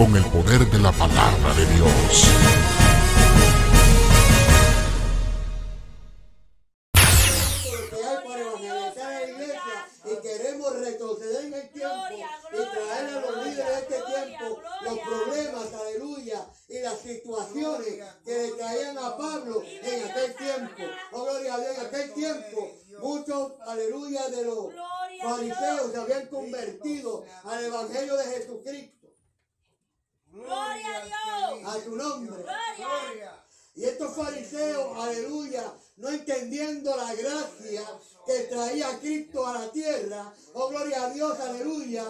con el poder de la palabra de Dios. y queremos retroceder en el tiempo y traer a los líderes de este tiempo los problemas, aleluya, y las situaciones que le caían a Pablo en aquel tiempo. Oh, gloria a Dios, en aquel tiempo muchos, aleluya, de los fariseos se habían convertido al evangelio de Jesucristo, Gloria a Dios. a su nombre. Gloria. Y estos fariseos, aleluya, no entendiendo la gracia que traía Cristo a la tierra, oh gloria a Dios, aleluya,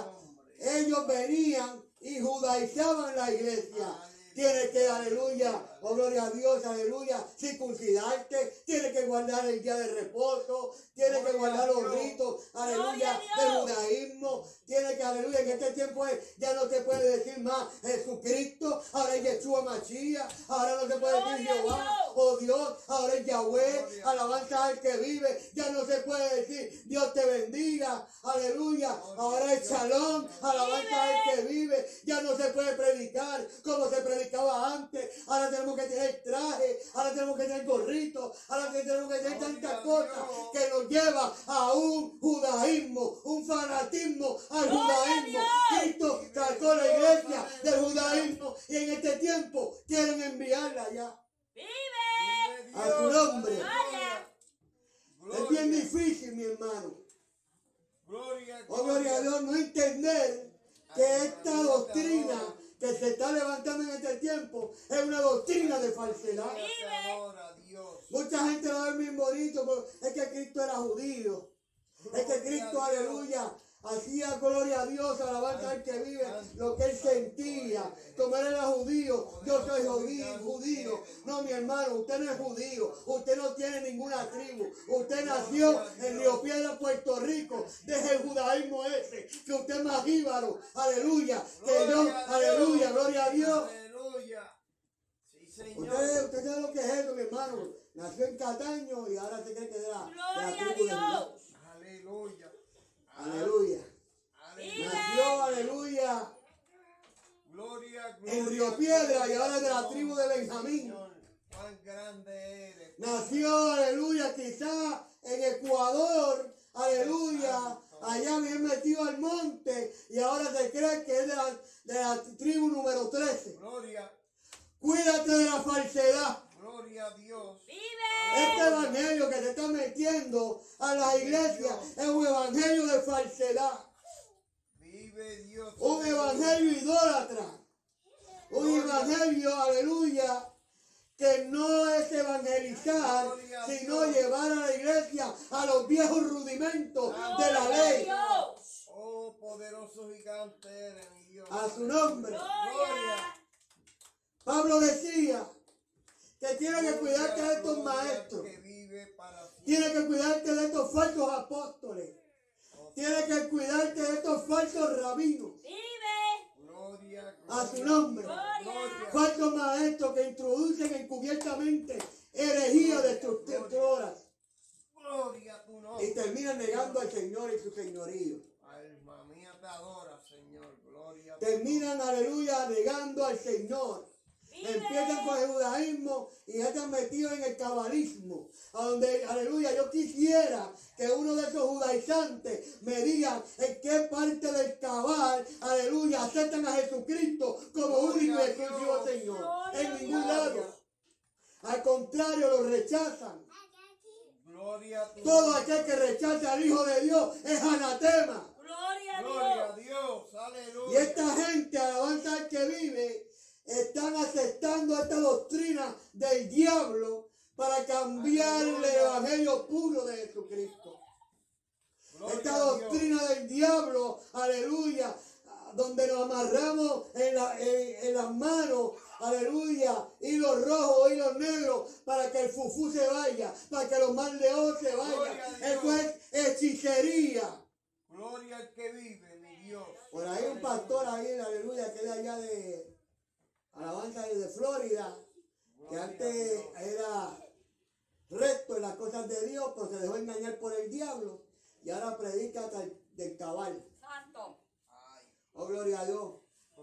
ellos venían y judaizaban la iglesia. Tienes que, aleluya, oh gloria a Dios, aleluya, circuncidarte, tienes que guardar el día de reposo, tienes que guardar los ritos, aleluya, del judaísmo, tienes que, aleluya, en este tiempo es- ya no se puede decir más Jesucristo, ahora es Yeshua Machía, ahora no se puede decir Jehová, oh Dios, ahora es Yahweh, alabanza al que vive, ya no se puede decir Dios te bendiga, aleluya, ahora es Shalom, alabanza al que vive, ya no se puede predicar como se predicaba antes, ahora tenemos que tener traje, ahora tenemos que tener gorrito, ahora que tenemos que tener tantas cosas que nos lleva a un judaísmo, un fanatismo al judaísmo. Cristo sacó la iglesia del judaísmo y en este tiempo quieren enviarla ya Vive. a su nombre. Gloria. Es bien difícil, mi hermano. Gloria, Oh, gloria a Dios, no entender que esta doctrina que se está levantando en este tiempo es una doctrina de falsedad. Mucha gente lo ve bien bonito, pero es que Cristo era judío. Es que Cristo, aleluya, hacía gloria a Dios, alabanza al que vive, lo que él sentía. Como él era judío, yo soy judío, judío. No, mi hermano, usted no es judío, usted no tiene ninguna tribu. Usted nació en Río Piedra, Puerto Rico. Deje el judaísmo ese, que usted es más jíbaro, aleluya. Que yo, Gloria a Dios. aleluya, gloria a Dios. Aleluya. Sí, Señor. Usted, usted sabe lo que es eso, mi hermano. Nació en Cataño y ahora se cree que es de la, de la Gloria a tribu de Dios. Dios. Aleluya. Aleluya. Nació, aleluya, Gloria, gloria. en Río Piedra y ahora es de la tribu de Benjamín. Cuán grande eres. Nació, aleluya, quizá en Ecuador, aleluya, allá bien metido al monte y ahora se cree que es de la, de la tribu número 13. Gloria, Cuídate de la falsedad. Gloria a Dios. Vive. Este evangelio que se está metiendo a la iglesia es un evangelio de falsedad. Vive Dios. Un evangelio idólatra. Un evangelio, aleluya, que no es evangelizar, sino llevar a la iglesia a los viejos rudimentos de la ley. Dios. Oh, poderoso gigante eres, mi Dios. A su nombre. Gloria. Pablo decía que tiene que cuidarte de estos maestros. Tiene que cuidarte de estos falsos apóstoles. Tiene que cuidarte de estos falsos rabinos. Vive. Gloria, A su nombre. Falsos maestros que introducen encubiertamente herejía destructoras Gloria a tu nombre. y terminan negando al Señor y su señorío. Alma mía te adora, Señor. Gloria a tu Terminan, aleluya, negando al Señor. Empiezan con el judaísmo y ya están metidos en el cabalismo. A donde, aleluya, yo quisiera que uno de esos judaizantes me diga en qué parte del cabal, aleluya, aceptan a Jesucristo como único y exclusivo Señor. En ningún Dios. lado. Al contrario, lo rechazan. Gloria a Todo aquel que rechaza al Hijo de Dios es anatema. Gloria a Gloria a Dios. Dios. Y Aleluya. esta gente, alabanza al que vive, están aceptando esta doctrina del diablo para cambiar el evangelio puro de Jesucristo. Esta doctrina del diablo, aleluya, donde nos amarramos en, la- en- en las manos, aleluya, hilos rojos, hilos negros, para que el fufú se vaya, para que los mal leones se vayan. Eso es hechicería. Gloria al que vive, mi Dios. Por ahí un pastor ahí, aleluya, que es de allá de Alabanza de Florida, que antes era recto en las cosas de Dios, pero se dejó engañar por el diablo y ahora predica hasta el- del cabal. Santo. Oh, gloria a Dios.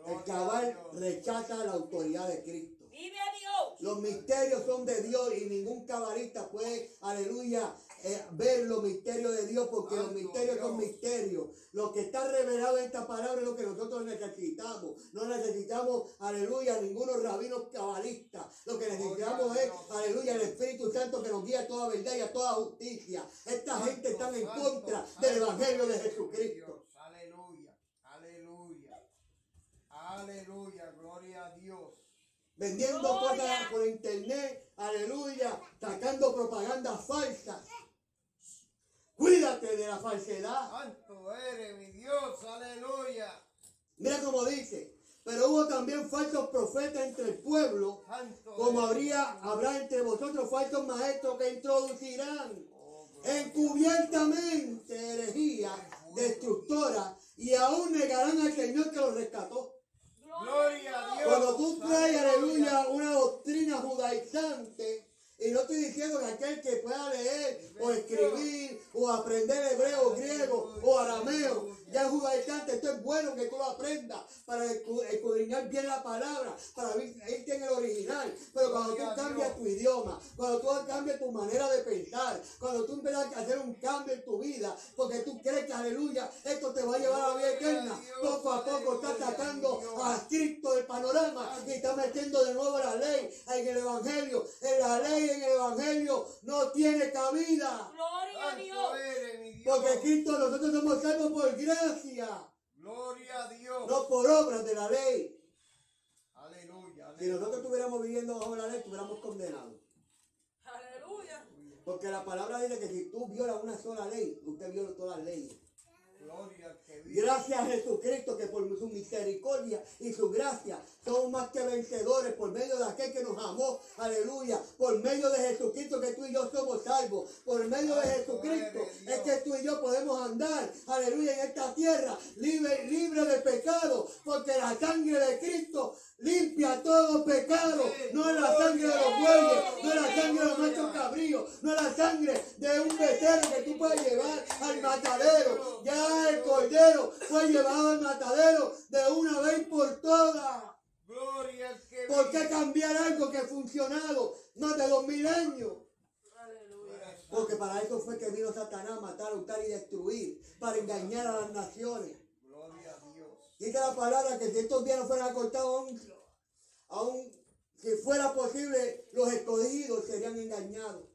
El cabal rechaza la autoridad de Cristo. Vive Dios. Los misterios son de Dios y ningún cabalista puede, aleluya, eh, ver los misterios de Dios porque los misterios son misterios. Lo que está revelado en esta palabra es lo que nosotros necesitamos. No necesitamos, aleluya, ningunos rabinos cabalistas. Lo que necesitamos es, Dios. aleluya, el Espíritu Santo que nos guía a toda verdad y a toda justicia. Esta Santo, gente está en contra santo, del Evangelio de Jesucristo. Dios. Aleluya, aleluya, aleluya, gloria a Dios. vendiendo cosas por internet, aleluya, sacando propaganda falsa. Cuídate de la falsedad. Santo eres mi Dios, aleluya. Mira cómo dice, pero hubo también falsos profetas entre el pueblo, Santo como eres. habría, habrá entre vosotros falsos maestros que introducirán Oh, encubiertamente herejía destructora y aún negarán al Señor que los rescató. Gloria a Dios. Cuando tú traes, aleluya, una doctrina judaizante, y no estoy diciendo que aquel que pueda leer o escribir o aprender hebreo, griego o arameo, ya es judaizante, esto es bueno que tú lo aprendas para escu- escudriñar bien la palabra, para irte en el original. Pero cuando tú cambias tu idioma, cuando tú cambias tu manera de pensar, cuando tú empiezas a hacer un cambio en tu vida, porque tú crees que, aleluya, esto te va a llevar a la vida eterna, poco a poco estás Dios. a Cristo panorama y está metiendo de nuevo la ley en el Evangelio. En la ley, en el Evangelio, no tiene cabida. Gloria a Dios. Porque Cristo, nosotros somos salvos por gracia, Gloria a Dios. no por obras de la ley. Aleluya. Si nosotros estuviéramos viviendo bajo la ley, estuviéramos condenados. Aleluya. Porque la palabra dice que si tú violas una sola ley, usted viola todas las leyes. Gloria al que vive. Gracias a Jesucristo que por su misericordia y su gracia somos más que vencedores por medio de aquel que nos amó. Aleluya. Por medio de Jesucristo que tú y yo somos salvos. Por medio de Jesucristo es que tú y yo podemos andar. Aleluya. En esta tierra libre, libre de pecado. Porque la sangre de Cristo limpia todo pecado. No es la sangre de los bueyes. No es la sangre de los machos cabríos. No es la sangre de un becerro que tú puedes llevar al matadero. Ya el cordero fue llevado al matadero de una vez por todas. Gloria al que ¿Por qué cambiar algo que ha funcionado más de dos mil años? Aleluya. Porque para eso fue que vino Satanás a matar, hurtar y destruir, para engañar a las naciones. Gloria a Dios. Dice la palabra que si estos días no fueran acortados, aún, aún si fuera posible, los escogidos serían engañados.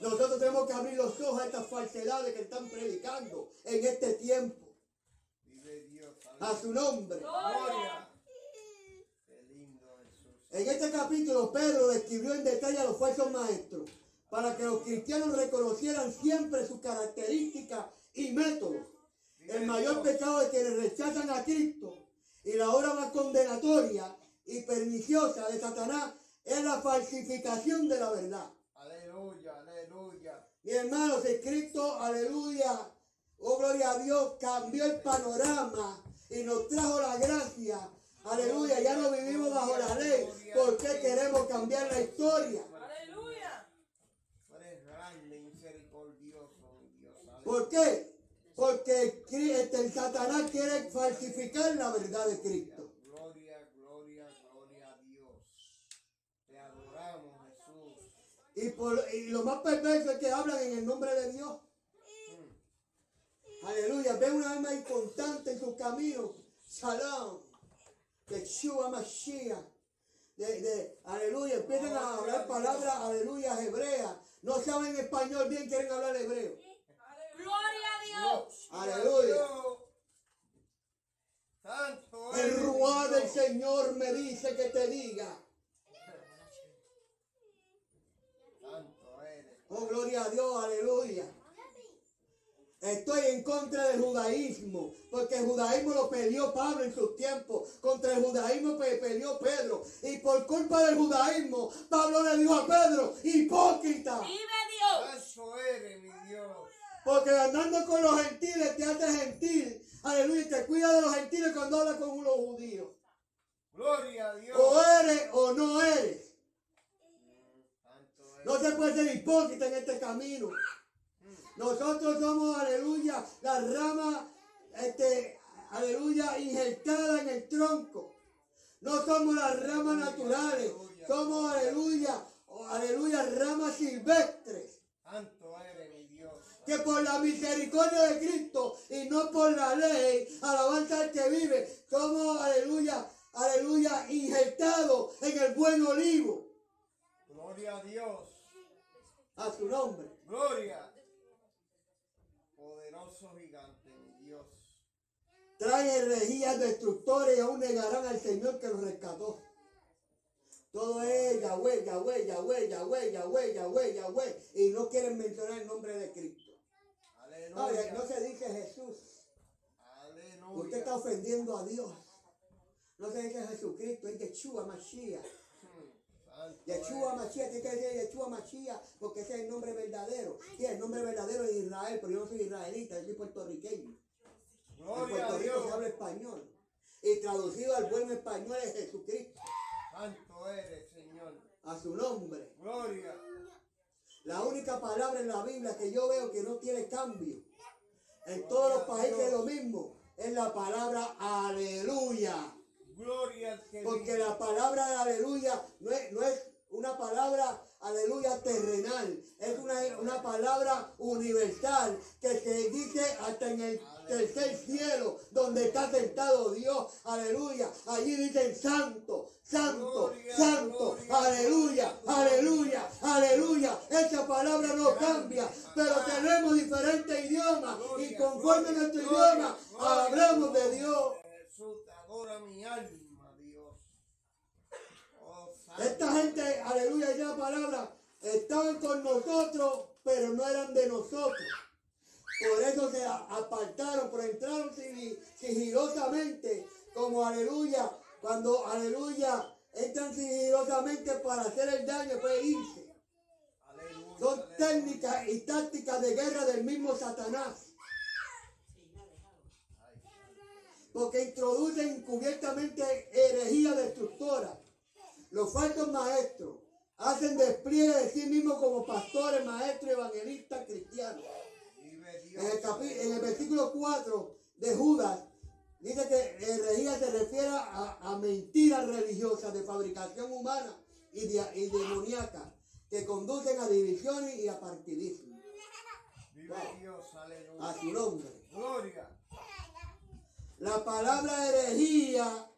Nosotros tenemos que abrir los ojos a estas falsedades que están predicando en este tiempo. Vive Dios. A su nombre. Gloria. En este capítulo Pedro describió en detalle a los falsos maestros para que los cristianos reconocieran siempre sus características y métodos. El mayor pecado de quienes rechazan a Cristo y la obra más condenatoria y perniciosa de Satanás es la falsificación de la verdad. Mi hermano, si Cristo, aleluya, oh gloria a Dios, cambió el panorama y nos trajo la gracia. Aleluya, ya no vivimos bajo la ley. ¿Por qué queremos cambiar la historia? Aleluya. ¿Por qué? Porque Cri- este, el Satanás quiere falsificar la verdad de Cristo. Gloria, gloria, gloria a Dios. Te adoramos, Jesús. Y, por, y lo más perverso es que hablan en el nombre de Dios. Aleluya. Ve una alma inconstante en sus caminos. Shalom. Yeshua Mashiach. De, de, aleluya. Empiezan a hablar palabras, aleluya, hebreas. No saben español bien, quieren hablar hebreo. Gloria a Dios. Aleluya. El ruá del. Señor me dice que te diga. Santo eres. Oh, gloria a Dios, aleluya. Estoy en contra del judaísmo, porque el judaísmo lo peleó Pablo en sus tiempos. Contra el judaísmo pe- peleó Pedro. Y por culpa del judaísmo, Pablo le dijo a Pedro, hipócrita. Vive Dios. Santo eres, mi Dios. Porque andando con los gentiles te haces gentil. Aleluya, y te cuida de los gentiles cuando hablas con los judíos. Gloria a Dios. O eres o no eres. No se puede ser hipócrita en este camino. Nosotros somos, aleluya, la rama, este, aleluya, injertada en el tronco. No somos las ramas naturales. Somos, aleluya, aleluya, ramas silvestres. Santo eres mi Dios. Que por la misericordia de Cristo y no por la ley, alabanza al que vive, somos, aleluya, aleluya, injertados en el buen olivo. Gloria a Dios. A su nombre. Gloria. Poderoso gigante, mi Dios. Traen herejías destructores y aún negarán al Señor que los rescató. Todo es Yahweh, Yahweh, Yahweh, Yahweh, Yahweh, Yahweh, Yahweh. Y no quieren mencionar el nombre de Cristo. Padre, no Aleluya. se dice Jesús. Usted está Aleluya. ofendiendo a Dios. No se dice Jesucristo, es Yeshua Mashiach. Yeshua. Mashiach, tiene que decir Yeshua Mashiach porque ese es el nombre verdadero. El nombre verdadero es Israel, pero yo no soy israelita, yo soy puertorriqueño. En Gloria Puerto Rico se habla español. Y traducido al buen español es Jesucristo. Santo eres, Señor. A su nombre. Gloria. La única palabra en la Biblia que yo veo que no tiene cambio. En todos los países es lo mismo. Es la palabra aleluya. Gloria al que Porque vive. la palabra de aleluya no es, no es una palabra aleluya terrenal. Es una, una palabra universal que se dice hasta en el tercer cielo donde está sentado Dios. Aleluya. Allí dicen santo, santo, Gloria, santo. gloria, Aleluya, gloria, aleluya, aleluya. Esa palabra no cambia, pero tenemos diferentes idiomas y conforme a nuestro idioma hablamos de. Dios. Mi alma, Dios. Oh. Esta gente, aleluya, la palabra, estaban con nosotros, pero no eran de nosotros. Por eso se apartaron, pero entraron sigi- sigilosamente, como aleluya, cuando aleluya, entran sigilosamente para hacer el daño, pues irse. Son técnicas y tácticas de guerra del mismo Satanás. Porque introducen encubiertamente herejía destructora. Los falsos maestros hacen despliegue de sí mismos como pastores, maestros, evangelistas, cristianos. En el, en el versículo 4 de Judas dice que herejía se refiere a, a mentiras religiosas de fabricación humana y, de, y demoníaca que conducen a divisiones y a partidismo. Vive Dios, aleluya. A su nombre. Gloria. La palabra herejía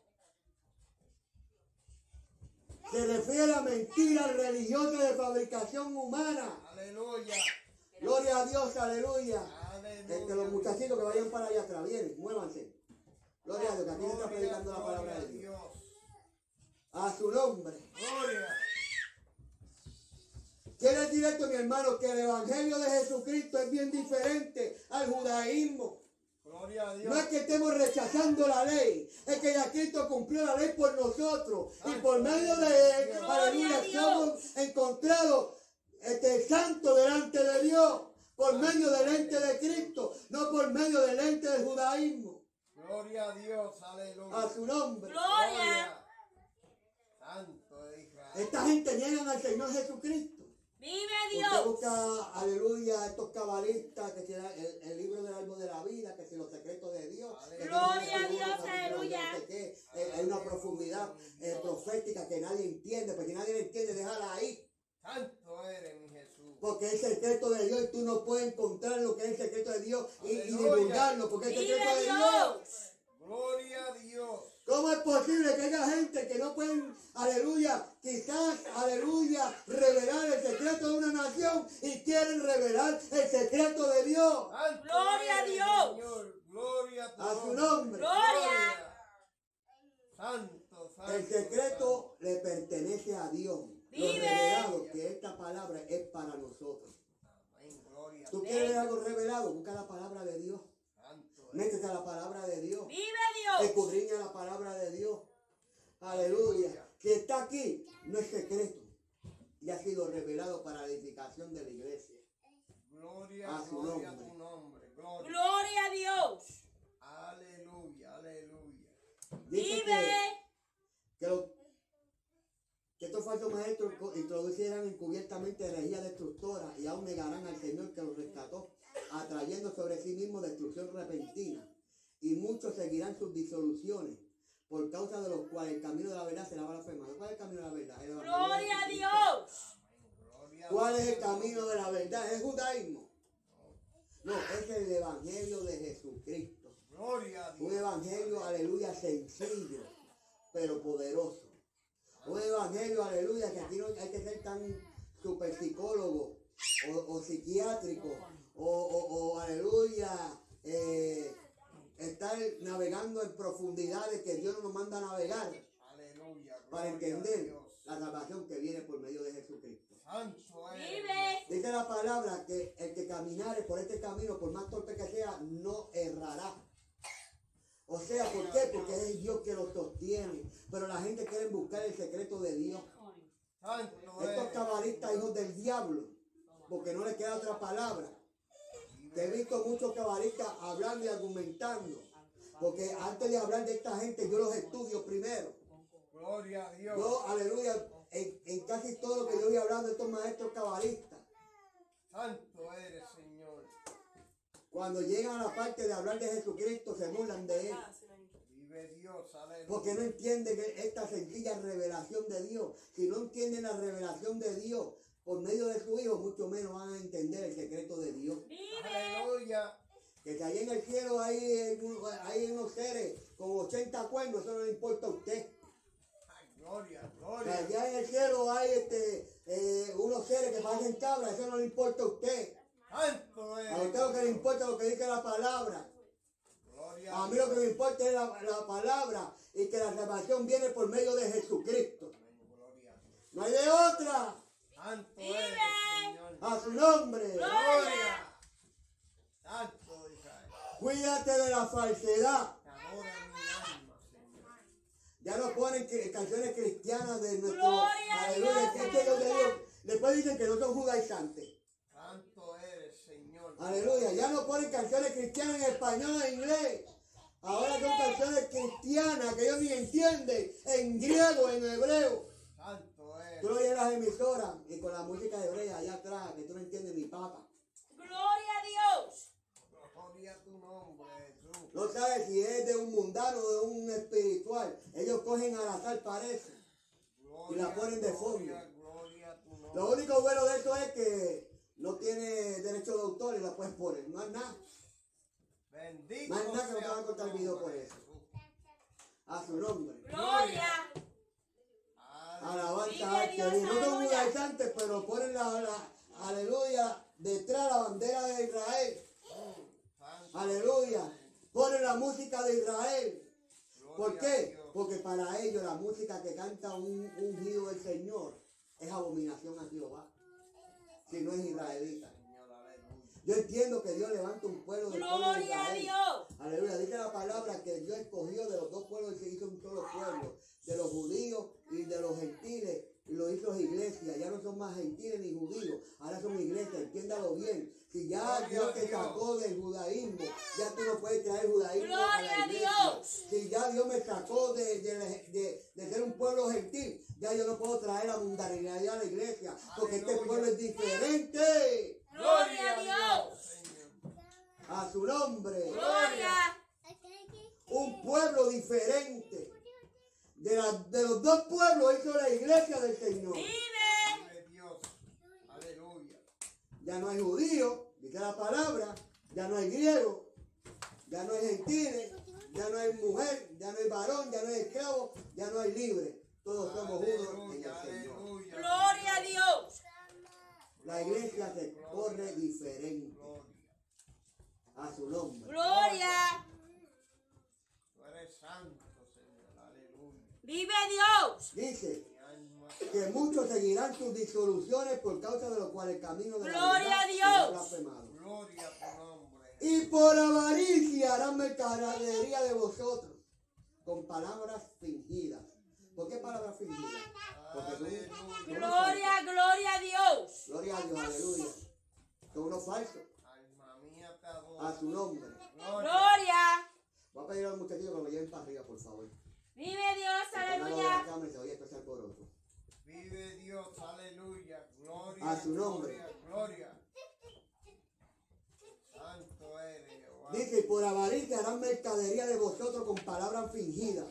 se refiere a mentiras religiosas de fabricación humana. Aleluya. Gloria a Dios, aleluya. Aleluya. Este, los muchachitos que vayan para allá atrás, vienen, muévanse. Gloria a Dios, que aquí se está predicando la palabra de Dios. A su nombre. Gloria. Quiere decir esto, mi hermano, que el evangelio de Jesucristo es bien diferente al judaísmo. Gloria a Dios. No es que estemos rechazando la ley, es que ya Cristo cumplió la ley por nosotros. Y por medio de él, Gloria aleluya, somos encontrados este, santo delante de Dios. Por medio del ente de Cristo, no por medio del ente del judaísmo. Gloria a Dios. Aleluya. A su nombre. Gloria. Santo de Israel. Esta gente niegan al Señor Jesucristo. Vive Usted Dios. busca, aleluya, estos cabalistas, que sea el, el libro del árbol de la vida, que si los secretos de Dios. Gloria a Dios, aleluya. qué. Eh, hay una profundidad eh, profética que nadie entiende, porque nadie la entiende, déjala ahí. Santo eres mi Jesús. Porque es el secreto de Dios y tú no puedes encontrar lo que es el secreto de Dios y, y divulgarlo, porque es el secreto de Dios. Dios. Gloria a Dios. ¿Cómo es posible que haya gente que no pueden, aleluya, quizás, aleluya, revelar el secreto de una nación y quieren revelar el secreto de Dios? Gloria a Dios. Señor. Gloria a tu A su nombre. Gloria. Santo, santo. El secreto le pertenece a Dios. Lo Vive. revelado, que esta palabra es para nosotros. Amén. Gloria a ¿Tú quieres algo revelado? Busca la palabra de Dios. Métete a la palabra de Dios. Vive Dios. Escudriña la palabra de Dios. Aleluya. Si está aquí, no es secreto. Y ha sido revelado para la edificación de la iglesia. Gloria, A su gloria a tu nombre. Gloria. Gloria a Dios. Aleluya, aleluya. Dice Vive. que, que, que estos falsos maestros introducirán encubiertamente herejía destructora y aún negarán al Señor que los rescató, atrayendo sobre sí mismos destrucción repentina. Y muchos seguirán sus disoluciones, por causa de los cuales el camino de la verdad será blasfemado. ¿Cuál es el camino de la verdad? El Gloria a. Dios. ¿Cuál es el camino de la verdad? ¿Es judaísmo? No, es el evangelio de Jesucristo. Gloria a Dios. Un evangelio, aleluya, sencillo, pero poderoso. Un evangelio, aleluya, que aquí no hay que ser tan super psicólogo o, o psiquiátrico o, o- o, aleluya, eh, estar navegando en profundidades que Dios no nos manda a navegar Aleluya. para entender la salvación que viene por medio de Jesucristo. Vive. Dice la palabra que el que caminare por este camino, por más torpe que sea, no errará. O sea, ¿por qué? Porque es Dios que lo sostiene. Pero la gente quiere buscar el secreto de Dios. Estos cabalistas, hijos del diablo, porque no les queda otra palabra. Que he visto muchos cabalistas hablando y argumentando. Porque antes de hablar de esta gente, yo los estudio primero. Gloria a Dios. Yo, aleluya, en, en casi todo lo que yo voy hablando de estos maestros cabalistas. Santo eres, Señor. Cuando llegan a la parte de hablar de Jesucristo, se burlan de él. Vive Dios. Porque no entienden esta sencilla revelación de Dios. Si no entienden la revelación de Dios por medio de su Hijo, mucho menos van a entender el secreto de Dios. Vive. Aleluya. Que si ahí en el cielo hay, hay unos seres con 80 cuernos, eso no le importa a usted. Ay, gloria, Que gloria. allá en el cielo hay este, eh, unos seres que parecen cabras, eso no le importa a usted. A usted lo que le importa es lo que dice la palabra. Gloria A mí lo que me importa es la, la palabra y que la salvación viene por medio de Jesucristo. Amén, Gloria a Dios. No hay de otra. Santo Vive. eres, Señor. A su nombre. Gloria. Santo Israel. Cuídate de la falsedad. Te adora mi alma, Señor. Ya no ponen que- canciones cristianas de nuestro. Gloria a aleluya. Dios, Es que ellos de aleluya. Dios- Después dicen que no son judaizantes. Santo eres, Señor. Aleluya. Ya no ponen canciones cristianas en español o en inglés. Ahora son canciones cristianas que ellos ni entienden. En griego, en hebreo. Oyes en las emisoras y con la música hebrea allá atrás, que tú no entiendes ni papa. Gloria a Dios. Gloria a tu nombre, Jesús. No sabes si es de un mundano o de un espiritual. Ellos cogen al azar, parece. Gloria, la ponen de fondo. Gloria, gloria a. Lo único bueno de esto es que no tiene derecho de autor y la puedes poner. No es nada. Bendito Más nada que no te sea van a tu cortar el video por eso. A su nombre. Gloria. Alabanza Vive al que Dios, vive. No son pero ponen la, la- aleluya detrás la bandera de Israel. Aleluya. Ponen la música de Israel. Gloria ¿Por qué? Porque para ellos la música que canta un ungido del Señor es abominación a Jehová. Si no es israelita. Yo entiendo que Dios levanta un pueblo del pueblo de Gloria a Israel. Dios. Aleluya. Dice la palabra que Dios escogió de los dos pueblos y se hizo un solo pueblo. De los judíos y de los gentiles. Lo hizo iglesia. Ya no son más gentiles ni judíos. Ahora son iglesia. Entiéndalo bien. Si ya Dios te sacó del judaísmo, ya tú no puedes traer judaísmo a la iglesia. Dios. Si ya Dios me sacó de, de, de- de ser un pueblo gentil, ya yo no puedo traer la mundanalidad a la iglesia. Porque este pueblo es diferente. Gloria a Dios. A su nombre. Gloria. un pueblo diferente. De, la- de los dos pueblos hizo la iglesia del Señor. Vive. Vive Dios. Aleluya. Ya no hay judío, dice la palabra, ya no hay griego, ya no hay gentiles, ya no hay mujer, ya no hay varón, ya no hay esclavo, ya no hay libre. Todos somos uno en el Señor. aleluya. Gloria a Dios. La iglesia se corre diferente Gloria. a su nombre. Gloria. Tú eres santo. Vive Dios. Dice que muchos seguirán sus disoluciones por causa de lo cual el camino de la Gloria verdad a Dios. blasfemado. Gloria a tu nombre. Y por avaricia harán mercadería de vosotros con palabras fingidas. ¿Por qué palabras fingidas? Porque son, Gloria, gloria a Dios. Gloria a Dios, aleluya. Son unos falsos. Alma mía te adora. A su nombre. Gloria. Gloria. Voy a pedir a los muchachos que me lleven para arriba, por favor. Vive Dios. Aleluya. Vive Dios. Aleluya. Gloria. A su nombre. Gloria. gloria. Santo eres, Jehová. Dice, y por avaricia harán mercadería de vosotros con palabras fingidas.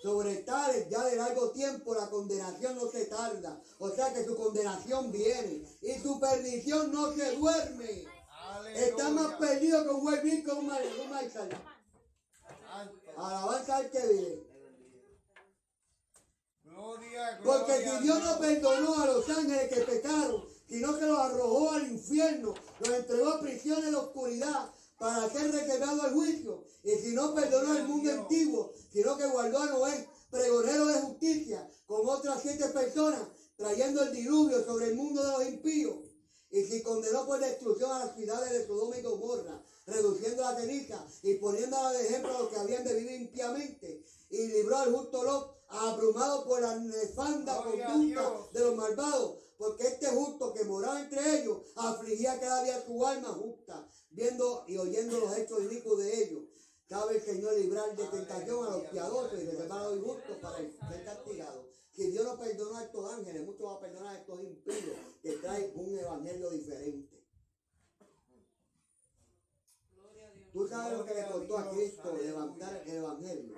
Sobre tales ya de largo tiempo la condenación no se tarda. O sea que su condenación viene. Y su perdición no se duerme. Está más Aleluya. perdido que un buen que un. Santo. Alabanza al que vive. Gloria, gloria. Porque si Dios no perdonó a los ángeles que pecaron, sino que los arrojó al infierno, los entregó a prisiones de oscuridad para ser reservado al juicio. Y si no perdonó al mundo antiguo, sino que guardó a Noé, pregonero de justicia, con otras siete personas, trayendo el diluvio sobre el mundo de los impíos. Y si condenó por destrucción a las ciudades de Sodoma y Gomorra, reduciendo la ceniza y poniéndola de ejemplo a los que habían de vivir impíamente, y libró al justo Lot, abrumado por la nefanda Gloria conducta de los malvados, porque este justo que moraba entre ellos afligía cada día su alma justa, viendo y oyendo los hechos inicuos de ellos. Sabe el Señor librar de tentación a los piadosos y reservar a los injustos para ser castigados. Si Dios no perdonó a estos ángeles, mucho va a perdonar a estos impíos que traen un evangelio diferente. Tú sabes lo que le costó a Cristo levantar el evangelio.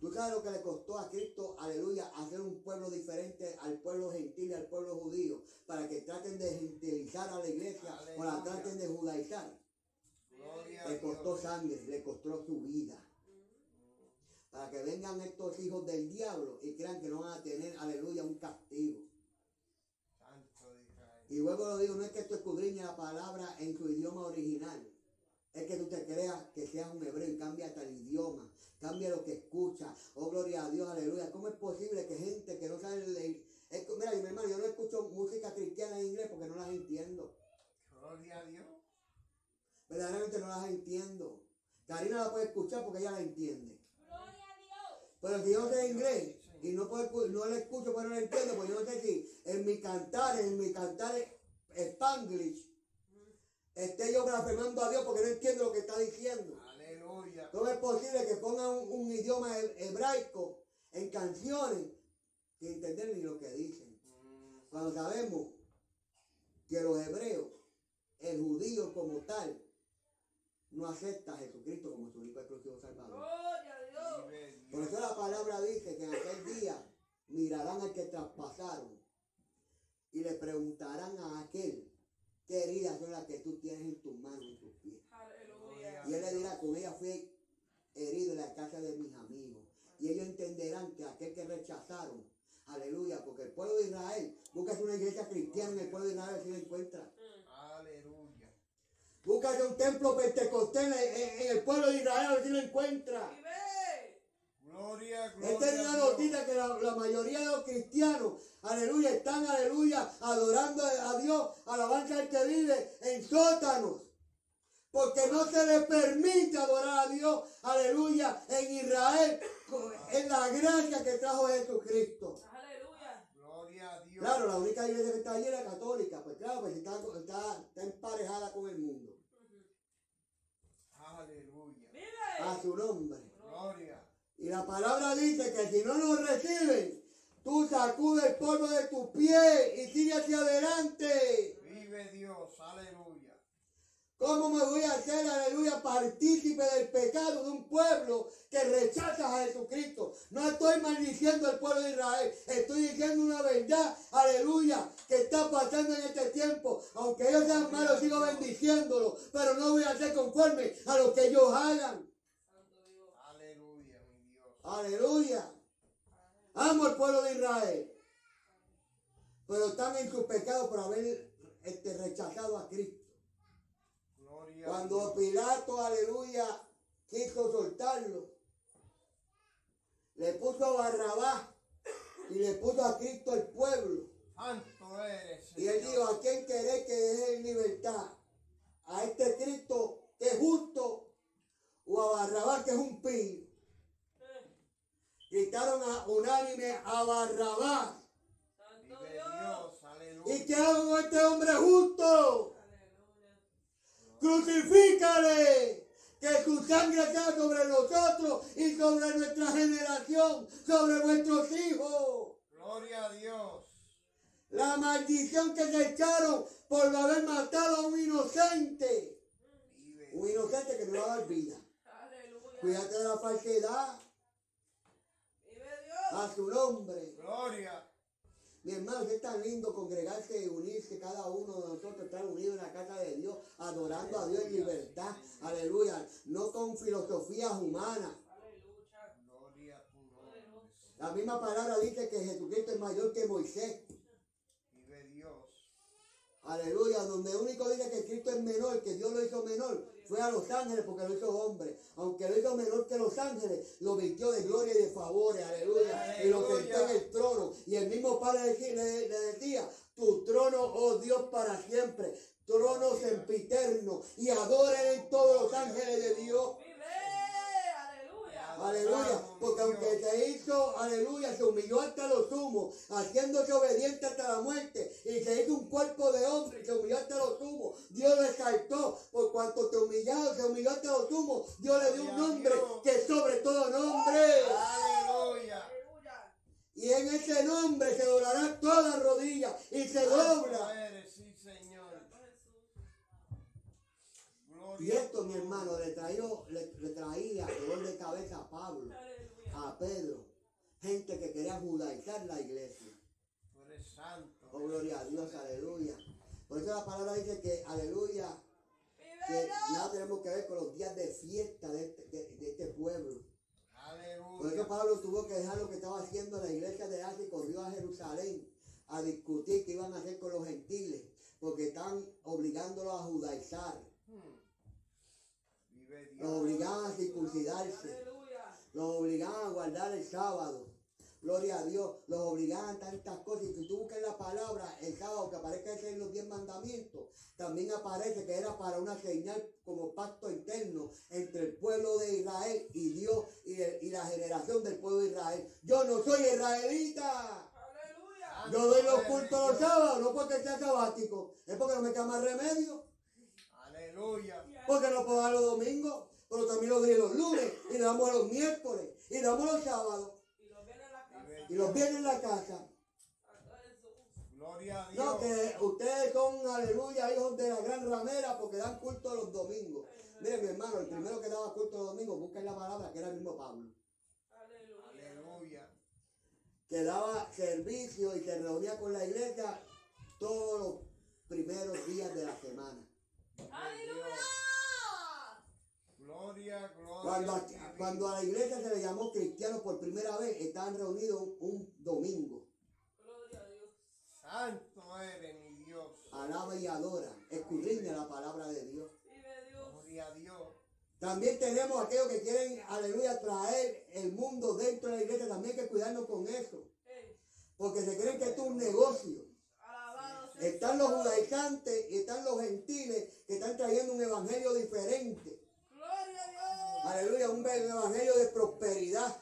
Tú sabes lo que le costó a Cristo, aleluya, hacer un pueblo diferente al pueblo gentil y al pueblo judío, para que traten de gentilizar a la iglesia o la traten de judaizar. Gloria Le costó sangre, le costó su vida. Para que vengan estos hijos del diablo y crean que no van a tener, aleluya, un castigo. Y luego lo digo, no es que tú escudriñes la palabra en su idioma original. Es que tú te creas que seas un hebreo y cambia hasta el idioma. Cambia lo que escucha. Oh, gloria a Dios, aleluya. ¿Cómo es posible que gente que no sabe leer... Es que, mira, mi hermano, yo no escucho música cristiana en inglés porque no las entiendo. Gloria a Dios. Verdaderamente no las entiendo. Karina la puede escuchar porque ella la entiende. Gloria a Dios. Pero si yo no sé inglés y no, puedo, no la escucho porque no la entiendo, pues yo no sé si en mi cantar, en mi cantar spanglish, esté yo blasfemando a Dios porque no entiendo lo que está diciendo. Aleluya. ¿Cómo es posible que pongan un, un idioma he- hebraico en canciones sin entender ni lo que dicen? Mm, Cuando sabemos que los hebreos, el judío como tal, no acepta a Jesucristo como su único y exclusivo Salvador. Gloria a Dios. Por eso la palabra dice que en aquel día mirarán al que traspasaron y le preguntarán a aquel qué heridas son las que tú tienes en tus manos y tus pies. Aleluya. Y él le dirá, con ella fui la de mis amigos. Y ellos entenderán que aquel que rechazaron, aleluya, porque el pueblo de Israel, busca una iglesia cristiana en el pueblo de Israel si lo encuentra. Aleluya. Búscate un templo pentecostés en, en- en el pueblo de Israel a ver si lo encuentra. Gloria, gloria. Esta es una noticia que la, la mayoría de los cristianos, aleluya, están, aleluya, adorando a Dios, alabanza al que vive en sótanos. Porque no se le permite adorar a Dios, aleluya, en Israel, en la gracia que trajo Jesucristo. Aleluya. Gloria a Dios. Claro, la única iglesia que está allí es la católica, pues claro, pues está, está, está emparejada con el mundo. Aleluya. Vive. A su nombre. Gloria. Y la palabra dice que si no nos reciben, tú sacudes el polvo de tu pie y sigue hacia adelante. Vive Dios. Aleluya. ¿Cómo me voy a hacer, aleluya, partícipe del pecado de un pueblo que rechaza a Jesucristo? No estoy maldiciendo al pueblo de Israel, estoy diciendo una verdad, aleluya, que está pasando en este tiempo. Aunque ellos sean malos, sigo bendiciéndolo, pero no voy a ser conforme a lo que ellos hagan. Aleluya, mi Dios. Aleluya. Amo al pueblo de Israel. Pero están en sus pecados por haber este, rechazado a Cristo. Cuando. Pilato, aleluya, quiso soltarlo, le puso a Barrabás y le puso a Cristo el pueblo. Santo eres. Y él dijo, ¿a quién querés que deje en libertad? ¿A este Cristo que es justo o a Barrabás que es un pío? Gritaron a, unánime a Barrabás. Santo Dios. Dios. Aleluya. ¿Y qué hago con este hombre justo? Crucifícale. Que su sangre sea sobre nosotros y sobre nuestra generación, sobre nuestros hijos. Gloria a Dios. La maldición que se echaron por haber matado a un inocente. Vive. Un inocente que no va a dar vida. Aleluya. Cuídate de la falsedad. A su nombre. Gloria. Mi hermano, es tan lindo congregarse y unirse cada uno de nosotros, estar unidos en la casa de Dios, adorando a Dios en libertad. Aleluya. No con filosofías humanas. La misma palabra dice que Jesucristo es mayor que Moisés. Vive Dios. Aleluya, donde único dice que Cristo es menor, que Dios lo hizo menor, fue a los ángeles porque lo hizo hombre. Aunque lo hizo menor que los ángeles, lo vistió de gloria y de favores, aleluya. Y lo sentó en el trono. Y el mismo Padre le, le- le decía, tu trono, oh Dios, para siempre. Trono sempiterno. Y adoren en todos los ángeles de Dios. Aleluya. Aleluya, porque aunque se hizo, aleluya, se humilló hasta lo sumo, haciéndose obediente hasta la muerte, se hizo un cuerpo de hombre, y se humilló hasta lo sumo, Dios le exaltó, por cuanto te humillado, se humilló hasta lo sumo, Dios le dio un nombre que es sobre todo nombre, Aleluya. Y en ese nombre se doblará toda rodilla, y se dobla. Sí, Señor. Y esto, mi hermano, le, traía, le, le traía dolor de cabeza a Pablo, a Pedro, gente que quería judaizar la iglesia. Tú eres santo. Oh, gloria a Dios, aleluya. Por eso la palabra dice que, aleluya, que nada tenemos que ver con los días de fiesta de este, de- de este pueblo. Por eso Aleluya. Pablo tuvo que dejar lo que estaba haciendo en la iglesia de Asia y corrió a Jerusalén a discutir qué iban a hacer con los gentiles, porque están obligándolos a judaizar, Hmm. Los obligaban a circuncidarse, Aleluya. los obligaban a guardar el sábado. Gloria a Dios, los obligaban a tantas cosas. Y si tú buscas la palabra, el sábado que aparezca ese en los diez mandamientos, también aparece que era para una señal como pacto interno entre el pueblo de Israel y Dios y, el- y la generación del pueblo de Israel. Yo no soy israelita. Aleluya. Yo doy los cultos los sábados, no porque sea sabático, es porque no me queda más remedio, Aleluya. porque no puedo dar los domingos, pero también los doy los lunes, y le damos los miércoles, y le damos los sábados, Y los viene a la casa. Y los viernes en la casa. Gloria a No, Dios. que ustedes son, aleluya, hijos de la gran ramera porque dan culto los domingos. Mire, mi hermano, el primero que daba culto los domingos, busquen la palabra, que era el mismo Pablo, Aleluya. Aleluya. que daba servicio y se reunía con la iglesia todos los primeros días de la semana. Aleluya. Gloria, gloria. Cuando a, cuando a la iglesia se le llamó cristiano por primera vez, estaban reunidos un, domingo. Gloria a Dios. Santo eres mi Dios. Alaba y adora, escudriña la palabra de Dios. Vive Dios. Gloria a Dios. También tenemos aquellos que quieren, aleluya, traer el mundo dentro de la iglesia. También hay que cuidarnos con eso. Porque se creen que esto es un negocio. Están los judaizantes y están los gentiles que están trayendo un evangelio diferente. Gloria. Aleluya, un evangelio de prosperidad.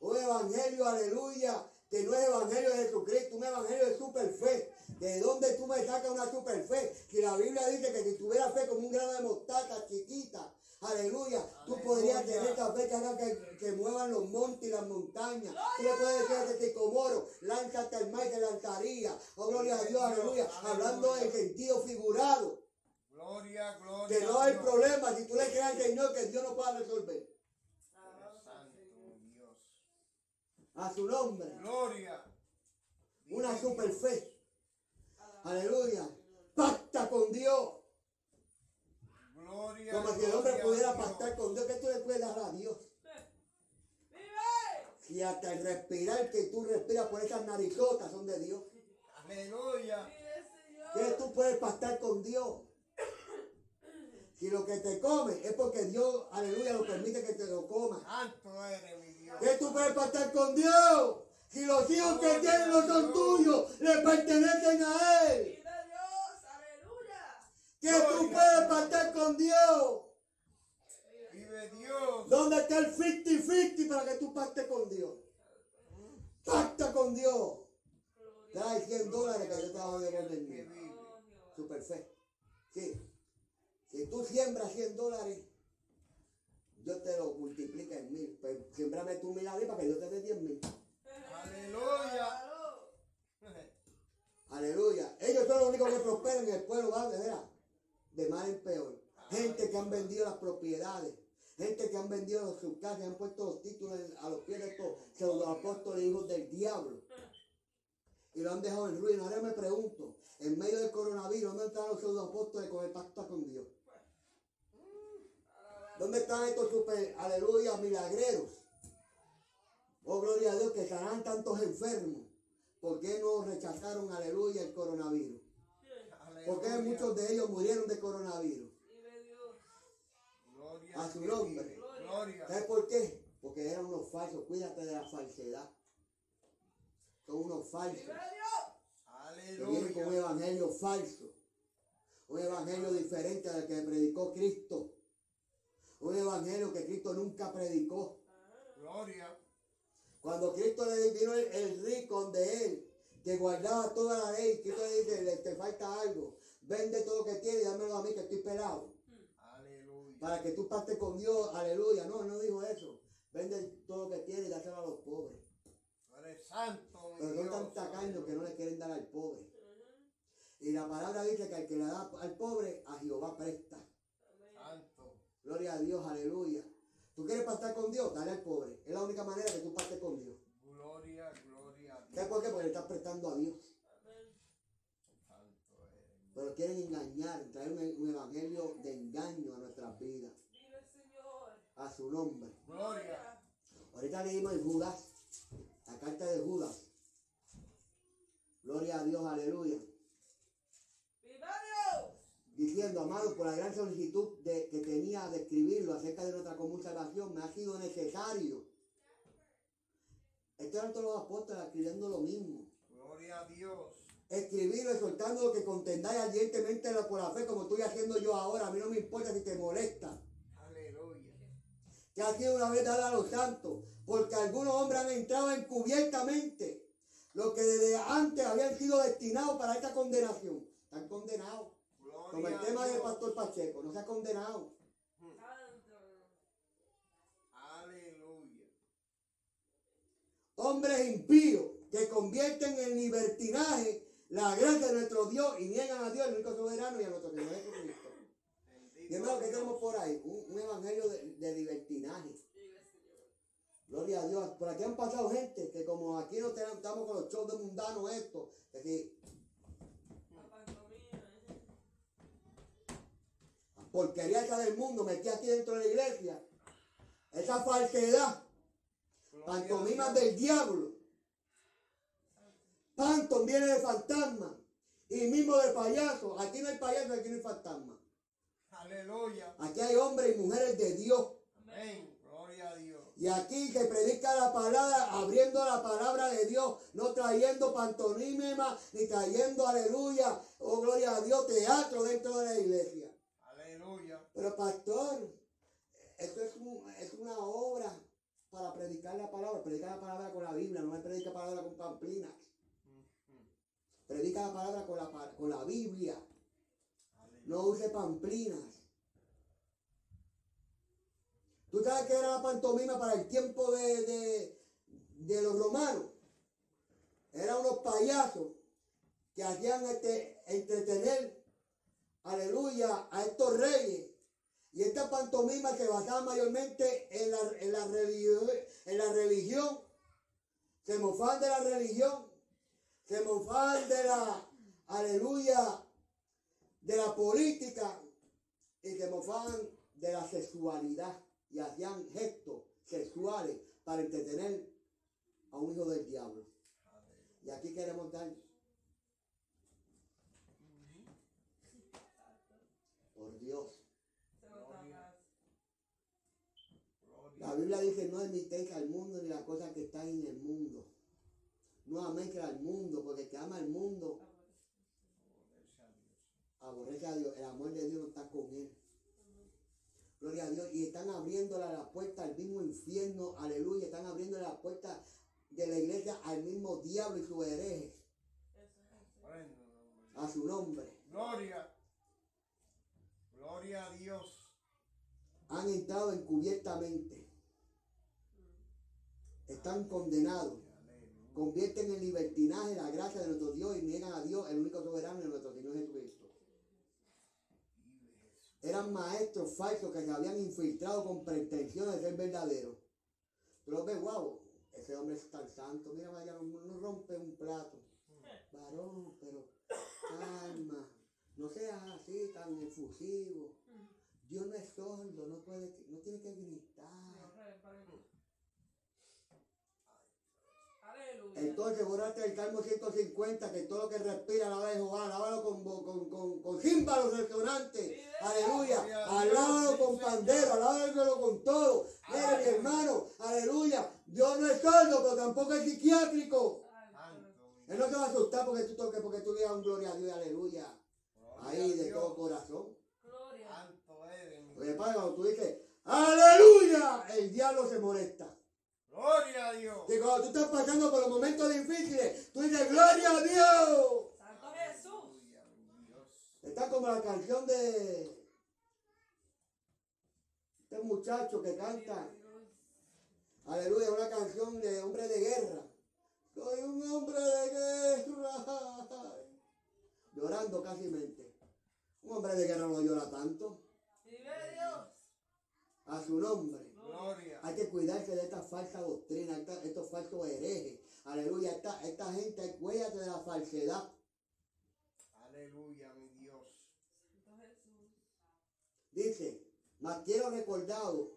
Un evangelio, aleluya, que no es evangelio de Jesucristo, un evangelio de super fe. ¿De dónde tú me sacas una super fe? Si la Biblia dice que si tuviera fe como un grano de mostaza chiquita, aleluya, tú podrías tener esa fe que haga que, que muevan los montes y las montañas. Tú le puedes decir a ese sicomoro, lánzate al mar y te lanzaría. Oh, gloria a Dios, aleluya. Hablando en sentido figurado. Gloria, gloria. Que no hay Dios. problema si tú le crees al Señor que Dios no pueda resolver. Dios. A su nombre. Gloria. Una super fe. Aleluya. Pacta con Dios. Gloria. Como si el hombre pudiera pactar con Dios. ¿Qué tú le puedes dar a Dios? Vive. Si hasta el respirar que tú respiras por esas narizotas son de Dios. Aleluya. Vive, ¿Qué Señor. tú puedes pactar con Dios? Si lo que te comes es porque Dios, aleluya, lo permite que te lo comas. Santo eres mi Dios. ¿Qué tú puedes pactar con Dios? Si los hijos que tienen no son tuyos, le pertenecen a Él. Vive Dios. Aleluya. ¿Qué tú puedes pactar con Dios? Vive Dios. ¿Dónde está el 50-50 para que tú pactes con Dios? Pacta con Dios. Trae 100 dólares que yo te voy a devolver. Que. Super fe. Sí. Si tú siembras 100 dólares, Dios te lo multiplica en mil. Pues siembrame tú mil a mí para que yo te dé 10 mil. Aleluya. Aleluya. Ellos son los únicos que prosperan en el pueblo, va de veras. De mal en peor. Gente que han vendido las propiedades. Gente que han vendido sus casas y han puesto los títulos a los pies de estos pseudoapóstoles hijos del diablo. Y lo han dejado en ruina. Ahora me pregunto, en medio del coronavirus, ¿dónde están los pseudoapóstoles con el pacto con Dios? ¿Dónde están estos super, aleluya, milagreros? Oh, gloria a Dios, que estarán tantos enfermos. ¿Por qué no rechazaron, aleluya, el coronavirus? ¿Por qué muchos de ellos murieron de coronavirus? Vive Dios. Gloria a su nombre. ¿Sabes por qué? Porque eran unos falsos. Cuídate de la falsedad. Son unos falsos. Que vienen con un evangelio falso. Un evangelio diferente al que predicó Cristo. Un evangelio que Cristo nunca predicó. Gloria. Cuando Cristo le vino el, el rico donde él, que guardaba toda la ley, Cristo le dice, le te falta algo. Vende todo lo que tienes y dámelo a mí que estoy pelado. Aleluya. Para que tú partes con Dios, aleluya. No, no dijo eso. Vende todo lo que tienes y dáselo a los pobres. Eres santo, Pero son tan tacaños que no le quieren dar al pobre. Y la palabra dice que al que le da al pobre, a Jehová presta. Gloria a Dios, aleluya. ¿Tú quieres pasar con Dios? Dale al pobre. Es la única manera que tú partes con Dios. Gloria, gloria a ¿Sabes Dios. por qué? Porque le estás prestando a Dios. Pero quieren engañar, traer un, un evangelio de engaño a nuestras vidas. A su nombre. Gloria. Ahorita leímos en Judas, la carta de Judas. Gloria a Dios, aleluya. Diciendo, amado, por la gran solicitud de- que tenía de escribirlo acerca de nuestra común salvación, me ha sido necesario. Estos eran todos los apóstoles escribiendo lo mismo. Gloria a Dios. Escribirlo exhortando lo que contendáis ardientemente por la fe, como estoy haciendo yo ahora. A mí no me importa si te molesta. Aleluya. Que ha sido una vez dada a los santos, porque algunos hombres han entrado encubiertamente, los que desde antes habían sido destinados para esta condenación. Están condenados. Como el tema del pastor Pacheco, no se ha condenado. Aleluya. hombres impíos que convierten en libertinaje la gracia de nuestro Dios y niegan a Dios, el único soberano, y a nuestro Señor Jesucristo. Y hermano, ¿qué tenemos por ahí? Un, un evangelio de, de libertinaje. Gloria a Dios. Por aquí han pasado gente que como aquí no tenemos- estamos con los shows de mundanos esto, que si porquería esa del mundo metí aquí dentro de la iglesia, esa falsedad, pantomimas del diablo, pantom viene de fantasma y mismo de payaso. Aquí no hay payaso, aquí no hay fantasma. Aleluya. Aquí hay hombres y mujeres de Dios. Amén. Gloria a Dios. Y aquí se predica la palabra, abriendo la palabra de Dios, no trayendo pantomima, ni trayendo aleluya, oh gloria a Dios, teatro dentro de la iglesia. Pero pastor, esto es, es una obra para predicar la palabra. Predica la palabra con la Biblia, no me predica la palabra con pamplinas. Predica la palabra con la, con la Biblia. No use pamplinas. ¿Tú sabes qué era la pantomima para el tiempo de, de, de los romanos? Eran unos payasos que hacían este, entretener, aleluya, a estos reyes. Y esta pantomima se basaba mayormente en la, en la, religión, en la religión. Se mofaban de la religión. Se mofaban de la, aleluya, de la política y se mofaban de la sexualidad y hacían gestos sexuales para entretener a un hijo del diablo. Y aquí queremos dar. Por Dios. Se lo tapas. Gloria. La Biblia dice, no imitéis al mundo ni las cosas que están en el mundo. No améis al mundo, porque el que ama al mundo aborrece a Dios. El amor de Dios no está con él. Gloria a Dios. Y están abriéndole la puerta al mismo infierno. Aleluya. Están abriéndole la puerta de la iglesia al mismo diablo y su hereje. A su nombre. Gloria. Gloria a Dios. Han entrado encubiertamente. Están condenados. Convierten en libertinaje la gracia de nuestro Dios y niegan a Dios, el único soberano de nuestro Señor Jesucristo. Eran maestros falsos que se habían infiltrado con pretensiones de ser verdaderos. Los ves, wow, ese hombre es tan santo, mira, vaya, no rompe un plato. Varón, pero calma, no seas así tan efusivo. Dios no es sordo, no puede, no tiene que gritar. Aleluya. Entonces, borraste el Salmo 150, que todo lo que respira, alaba de Jehová, alábalo con, con, con, con, resonantes. Aleluya. Alábalo con pandero, alábalo con todo. Mira, mi hermano, aleluya. Dios no es sordo, pero tampoco es psiquiátrico. Él no se va a asustar porque tú toques, porque tú digas un gloria a Dios, aleluya. Ahí de todo corazón. Gloria. Oye, padre, cuando tú dices, aleluya, el diablo se molesta. Gloria a Dios. Y cuando tú estás pasando por los momentos difíciles, tú dices, gloria a Dios. Santo Jesús. Está como la canción de este muchacho que canta, aleluya, una canción de hombre de guerra. Soy un hombre de guerra. Llorando casi mente. Un hombre de guerra no llora tanto. Vive Dios. A su nombre. Gloria. Hay que cuidarse de esta falsa doctrina, esta- estos falsos herejes. Aleluya, esta, esta gente, cuídate de la falsedad. Aleluya, mi Dios. Dice, mas quiero recordado,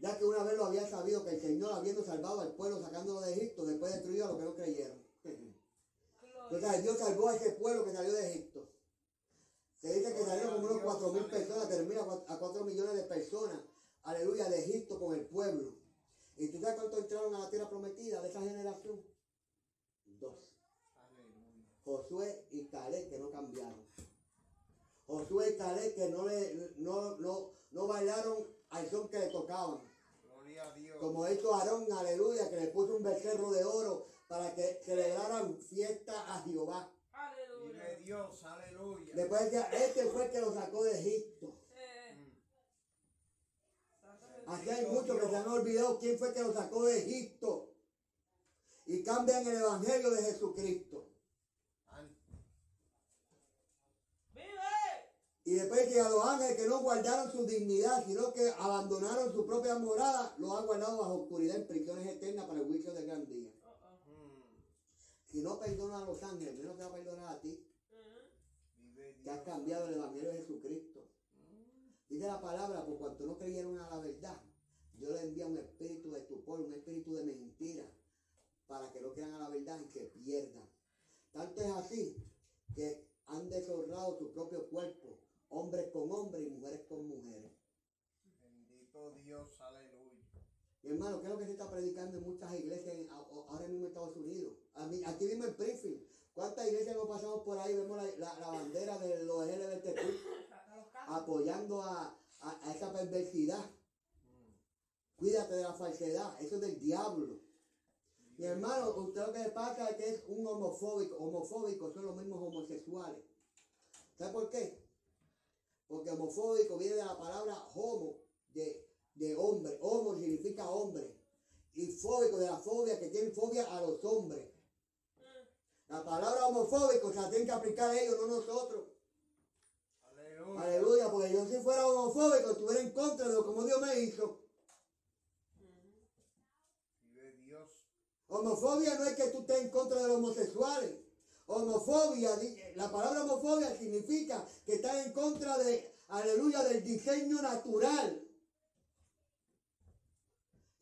ya que una vez lo había sabido que el Señor habiendo salvado al pueblo sacándolo de Egipto, después destruyó a los que no creyeron. Entonces Dios salvó a ese pueblo que salió de Egipto. Se dice que salieron como unos cuatro mil personas, termina a cuatro millones de personas, aleluya, de Egipto con el pueblo. ¿Y tú sabes cuántos entraron a la tierra prometida de esa generación? Dos. Josué y Caleb que no cambiaron. Josué y Caleb que no, le, no, no, no bailaron al son que le tocaban. Gloria a Dios. Como hizo Aarón, aleluya, que le puso un becerro de oro para que celebraran fiesta a Jehová. Dios. Aleluya. Después este fue el que lo sacó de Egipto. Aquí hay muchos que se han olvidado quién fue el que lo sacó de Egipto. Y cambian el evangelio de Jesucristo. Y después que a los ángeles que no guardaron su dignidad, sino que abandonaron su propia morada, los ha guardado bajo oscuridad en prisiones eternas para el juicio del gran día. Si no perdonan a los ángeles, menos te va a perdonar a ti, que has cambiado el evangelio de Jesucristo. Dice la palabra, por cuanto no creyeron a la verdad, Dios les envía un espíritu de estupor, un espíritu de mentira, para que no crean a la verdad y que pierdan. Tanto es así que han deshonrado su propio cuerpo, hombres con hombres y mujeres con mujeres. Bendito Dios. Aleluya. Mi hermano, ¿qué es lo que se está predicando en muchas iglesias ahora mismo en Estados Unidos? Aquí mismo en Springfield. ¿Cuántas iglesias nos pasamos por ahí? Vemos la, la- la bandera de los casos. apoyando a, a- a esa perversidad. Cuídate de la falsedad, eso es del diablo. Mi hermano, usted lo que le pasa es que es un homofóbico. Homofóbicos son los mismos homosexuales. ¿Sabe por qué? Porque homofóbico viene de la palabra homo, de, de hombre. Homo significa hombre. Y fóbico de la fobia, que tienen fobia a los hombres. La palabra homofóbico se la tienen que aplicar ellos, no nosotros. Aleluya. Aleluya, porque yo si fuera homofóbico estuviera en contra de lo como Dios me hizo. Vive Dios. Homofobia no es que tú estés en contra de los homosexuales. Homofobia, la palabra homofobia significa que estás en contra de, aleluya, del diseño natural.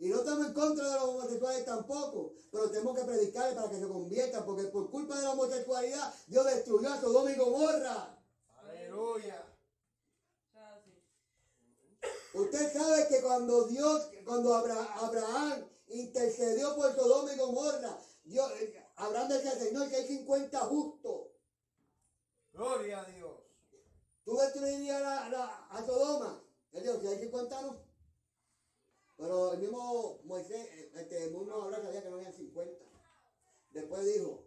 Y no estamos en contra de los homosexuales tampoco, pero tenemos que predicarles para que se conviertan, porque por culpa de la homosexualidad Dios destruyó a Sodoma y Gomorra. Aleluya. Usted sabe que cuando Dios, cuando Abra- Abraham intercedió por Sodoma y Gomorra, Dios, Abraham decía, Señor, que hay 50 justos. Gloria a Dios. ¿Tú destruirías la, la- a Sodoma? Él dijo, si hay 50 no. Pero el mismo Moisés, eh, este, el mismo Abraham sabía que no había 50. Después dijo,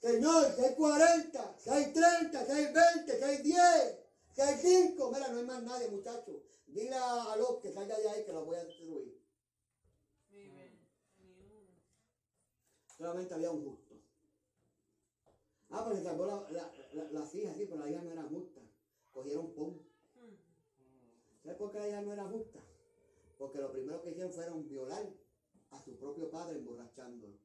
Señor, si hay 40, si hay 30, si hay 20, si hay 10, si hay 5. Mira, no hay más nadie, muchachos. Dile a, los que salga de ahí que los voy a destruir. Solamente había un justo. Ah, pues se salvó la, la, la, las hijas, sí, pero la hija no era justa. Cogieron pon. ¿Sabes por qué la hija no era justa? Porque lo primero que hicieron fueron violar a su propio padre emborrachándolo.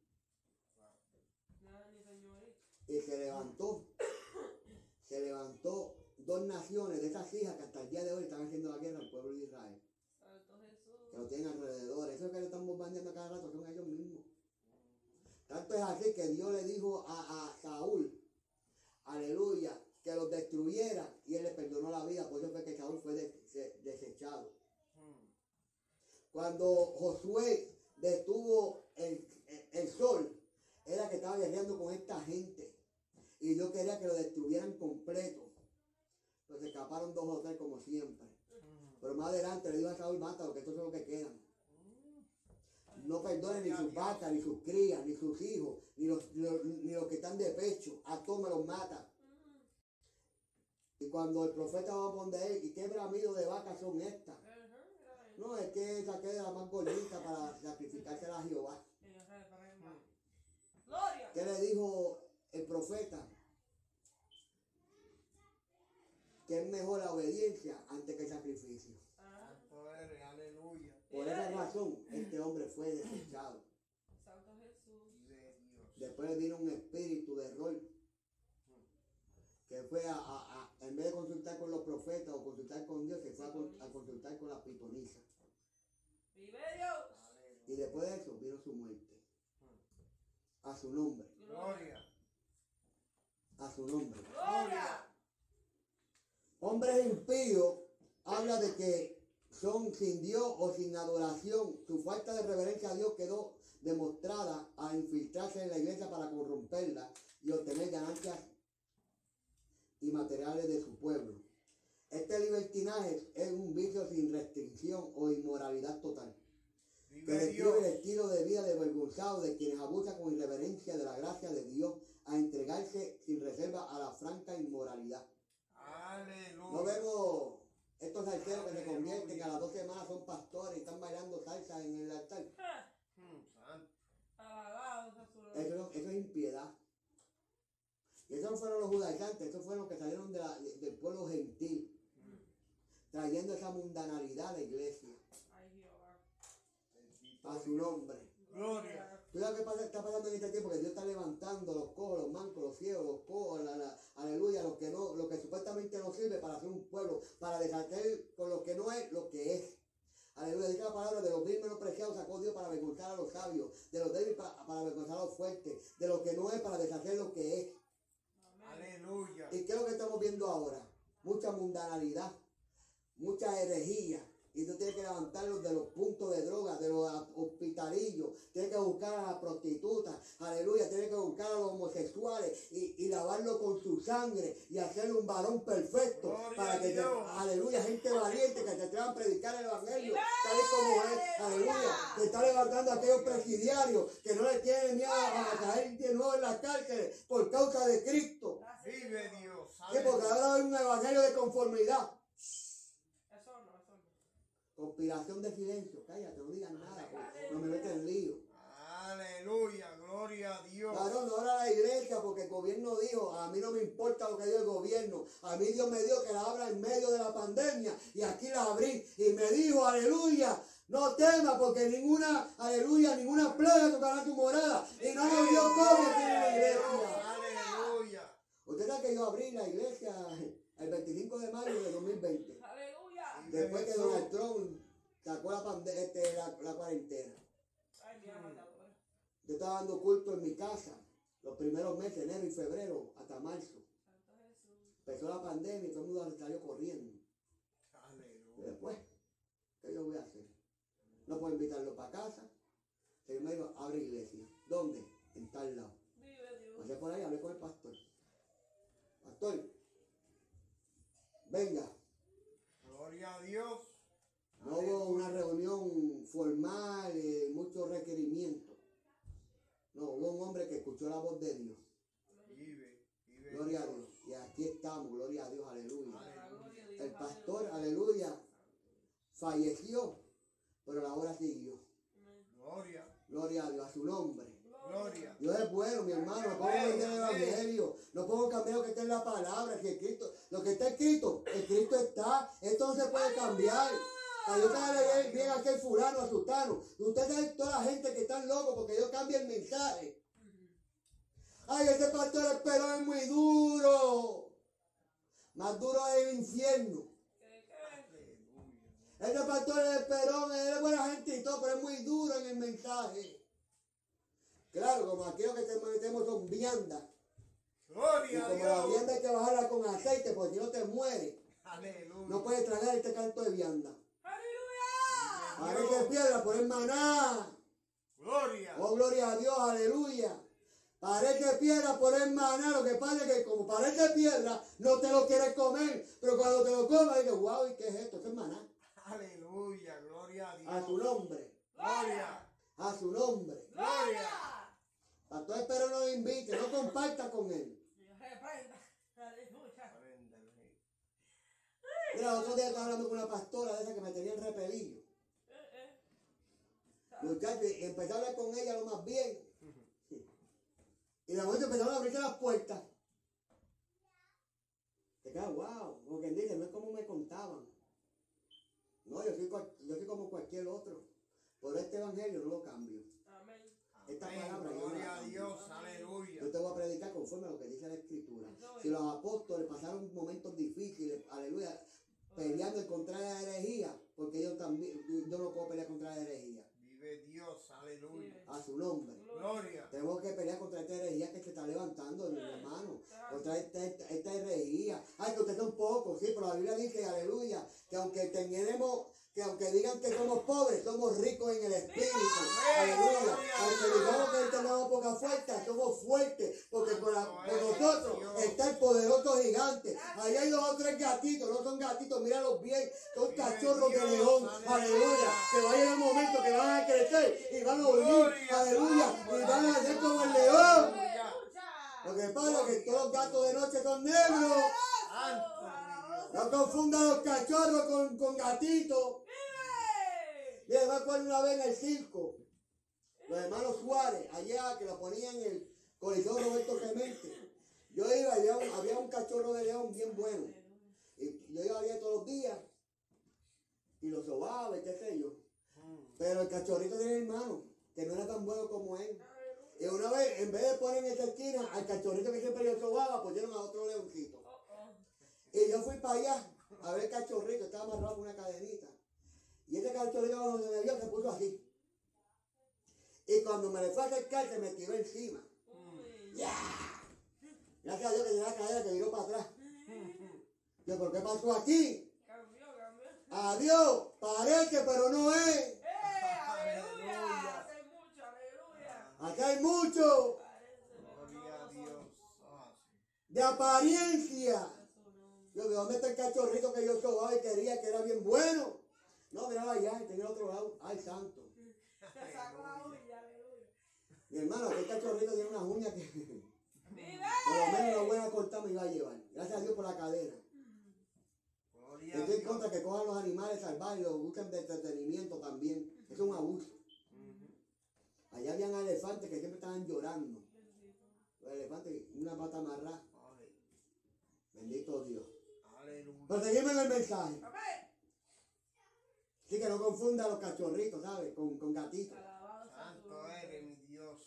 Y se levantó, se levantó dos naciones de esas hijas que hasta el día de hoy están haciendo la guerra al pueblo de Israel. Que lo tienen alrededor. Eso que le están bombardeando cada rato son ellos mismos. Tanto es así que Dios le dijo a, a Saúl, Josué fue a, a- a- en vez de consultar con los profetas o consultar con Dios, se fue a, con- a consultar con la pitonisa. Vive Dios. Y después de eso vino su muerte. A su nombre. Gloria. A su nombre. Gloria. Hombres impíos habla de que son sin Dios o sin adoración. Su falta de reverencia a Dios quedó demostrada a infiltrarse en la iglesia para corromperla y obtener ganancias y materiales de su pueblo. Este libertinaje es un vicio sin restricción o inmoralidad total que describe el estilo de vida desvergonzado de quienes abusan con irreverencia de la gracia de Dios a entregarse sin reserva a la franca inmoralidad. Aleluya. No vemos estos salseros que se convierten que a las dos semanas son pastores y están bailando salsa en el altar. Ah, Mm, nombre. Eso, eso es impiedad. Esos no fueron los judaizantes, esos fueron los que salieron de la- de- del pueblo gentil, trayendo esa mundanalidad a la iglesia, Ay, Jehová. Bendito a su nombre. Gloria. Cuidado que pasa- está pasando en este tiempo que Dios está levantando los cojos, los mancos, los ciegos, los cojos, la- la- aleluya, los que no, lo que supuestamente no sirve para hacer un pueblo, para deshacer con lo que no es lo que es. Aleluya, dice la palabra de los vil menospreciados sacó Dios para avergonzar a los sabios, de los débiles para, para avergonzar a los fuertes, de lo que no es para deshacer lo que es. Aleluya. ¿Y qué es lo que estamos viendo ahora? Mucha mundanalidad, mucha herejía. Y tú tienes que levantarlos de los puntos de droga, de los hospitalillos. Tienes que buscar a las prostitutas. Aleluya. Tienes que buscar a los homosexuales y, y lavarlo con su sangre y hacerle un varón perfecto. Gloria para que te, aleluya, gente valiente que te atrevan a predicar el evangelio. Tal y como es. aleluya. Te está levantando a aquellos presidiarios que no le tienen miedo a caer de nuevo en las cárceles por causa de Cristo. Vive. Dios. Sí, porque ahora hay un evangelio de conformidad. Eso no, eso no. Conspiración de silencio. Cállate, no digas nada. No me metes en lío. Aleluya. Gloria a Dios. Claro, no ahora la iglesia, porque el gobierno dijo, a mí no me importa lo que diga el gobierno. A mí Dios me dio que la abra en medio de la pandemia. Y aquí la abrí. Y me dijo, aleluya, no temas, porque ninguna, aleluya, ninguna plaga tocará tu morada. Y no nos dio COVID aquí en la iglesia. Sabe que yo abrí la iglesia el 25 de mayo de 2020. Aleluya. Después que Donald Trump sacó la, pande- este, la, la cuarentena. Ay, mi. Yo estaba dando culto en mi casa los primeros meses, enero y febrero, hasta marzo. Santo Jesús. Empezó la pandemia y todo el mundo salió corriendo. Y después, ¿qué yo voy a hacer? No puedo invitarlo para casa. El Señor me dijo, abre iglesia. ¿Dónde? En tal lado. Vive Dios. Pasé por ahí, hablé con el pastor. Venga. Gloria a Dios. No hubo una reunión formal, eh, muchos requerimientos. No, hubo un hombre que escuchó la voz de Dios. Vive. Vive Gloria a Dios. Y aquí estamos, gloria a Dios, aleluya. El pastor, aleluya, falleció, pero la hora siguió. Gloria. Gloria a Dios, a su nombre. Gloria. Dios es bueno, mi hermano. No puedo vender el evangelio. No puedo cambiar lo que está en la palabra. Que lo que está escrito, el Cristo está. Esto no se puede cambiar. Ay, yo bien a aquel fulano, a sultano. Usted sabe toda la gente que están locos porque yo cambio el mensaje. Ay, ese pastor Esperón es muy duro. Más duro es el infierno. Ese pastor Esperón, él es buena gente y todo, pero es muy duro en el mensaje. Claro, como aquellos que te metemos son viandas. Y Gloria a como la Dios. vianda hay que bajarla con aceite, porque si no te muere. Aleluya. No puedes tragar este canto de vianda. ¡Aleluya! Parece piedra por el maná. Gloria. Oh, gloria a Dios, aleluya. Parece piedra por el maná. Lo que pasa es que como parece piedra, no te lo quieres comer. Pero cuando te lo comes, dices, wow, ¿y qué es esto? Esto es maná. Aleluya. Gloria a Dios. A su nombre. Gloria. A su nombre. Gloria. Pastor espero no lo invite, no comparta con él. El. Mira, otro día estaba hablando con una pastora de esa que me tenía en repelillo. Eh, eh. Muchachos, empecé a hablar con ella lo más bien. Y de momento empezaron a abrirse las puertas. Te quedas, wow, como quien dice, no es como me contaban. No, yo soy, cual- yo soy como cualquier otro. Por este evangelio no lo cambio. Esta Amén. palabra Gloria a. Dios. Aleluya. Yo te voy a predicar conforme a lo que dice la escritura. Si los apóstoles pasaron momentos difíciles, aleluya, peleando en contra de la herejía, porque yo también, yo no puedo pelear contra la herejía. Vive Dios. Aleluya. A su nombre. Gloria. Tenemos que pelear contra esta herejía que se está levantando, mi hermano. Contra esta, esta, esta herejía. Ay, que usted son pocos, sí, pero la Biblia dice, aleluya, que aunque tenemos, que aunque digan que somos pobres, somos ricos en el espíritu. Aleluya. Aunque digamos que tenemos poca fuerza, somos fuertes, porque la- con nosotros está el poderoso gigante. Ahí hay dos o tres gatitos, no son gatitos, míralos bien, son cachorros de león. Aleluya. Que va a llegar un momento que van a crecer y van a unir. Aleluya. Y van a ser como el león. Lo que pasa es que todos los gatos de noche son negros. No confundan los cachorros con, con gatitos. Y además cuando una vez en el circo, los hermanos Suárez, allá que lo ponían en el Coliseo Roberto Clemente. Yo iba había un, había un cachorro de león bien bueno. Y yo iba allá todos los días y lo sobaba y qué sé yo. Pero el cachorrito tenía hermano, que no era tan bueno como él. Y una vez, en vez de poner en esa esquina al cachorrito que siempre yo sobaba, pusieron a otro leoncito. Y yo fui para allá a ver el cachorrito, estaba amarrado con una cadenita. Y ese cachorrito cuando se me vio se puso así. Y cuando me le fue a acercar se me tiró encima. Gracias a Dios que tenía la cadena que viró para atrás. Yo, ¿por qué pasó aquí? Cambió, cambió. Adiós, parece pero no es. ¡Eh! ¡Aleluya! Hace mucho, aleluya. Acá hay mucho Gloria a Dios. Ah, de apariencia. Yo, ¿de dónde está el cachorrito que yo sobaba y quería que era bien bueno? No, miraba allá, y tenía otro lado. Ay, santo. Se sacó la uña, aleluya. Mi hermano, aquel cachorrito tiene unas uñas que por lo menos una buena corta me iba a llevar. Gracias a Dios por la cadena. Gloria Estoy en contra que cojan los animales salvajes y los busquen de entretenimiento también. Eso es un abuso. Allá habían elefantes que siempre estaban llorando. Los elefantes, una pata amarrada. Bendito Dios. Aleluya. Pero seguimos en el mensaje. Así que no confunda a los cachorritos, ¿sabes? Con, con gatitos. Alabado Santo eres mi Dios.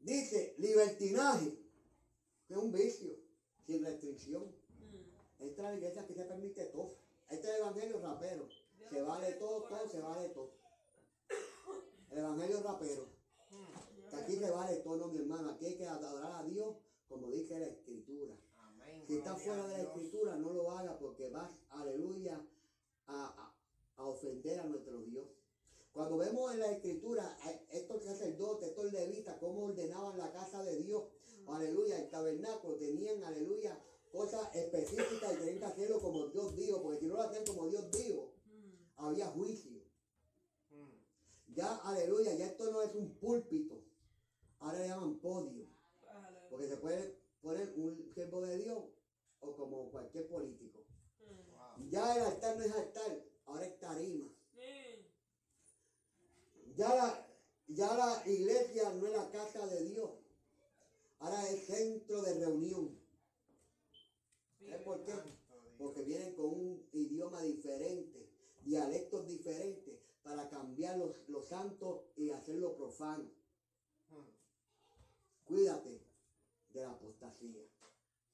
Dice libertinaje, que es un vicio, sin restricción. Mm. Esta es la iglesia que se permite todo. Este es el evangelio rapero. Se vale todo, todo, se vale todo. El evangelio rapero. Que aquí se vale todo, no, mi hermano. Aquí hay que adorar a Dios como dice la escritura. Amén. Si estás fuera de la Dios. escritura, no lo hagas porque vas, aleluya, a, a- a ofender a nuestro Dios. Cuando vemos en la escritura a estos sacerdotes, estos levitas, cómo ordenaban la casa de Dios, aleluya, el tabernáculo, tenían, aleluya, cosas específicas y tenían que hacerlo como Dios dijo, porque si no lo hacían como Dios dijo, había juicio. Mm. Ya, aleluya, ya esto no es un púlpito, ahora le llaman podio. Porque se puede poner un siervo de Dios o como cualquier político. Ya el altar no es altar, ahora es tarima. Ya la- ya la iglesia no es la casa de Dios. Ahora es centro de reunión. ¿Sabes por qué? Porque vienen con un idioma diferente, dialectos diferentes, para cambiar los, los santos y hacerlo profano. Cuídate de la apostasía.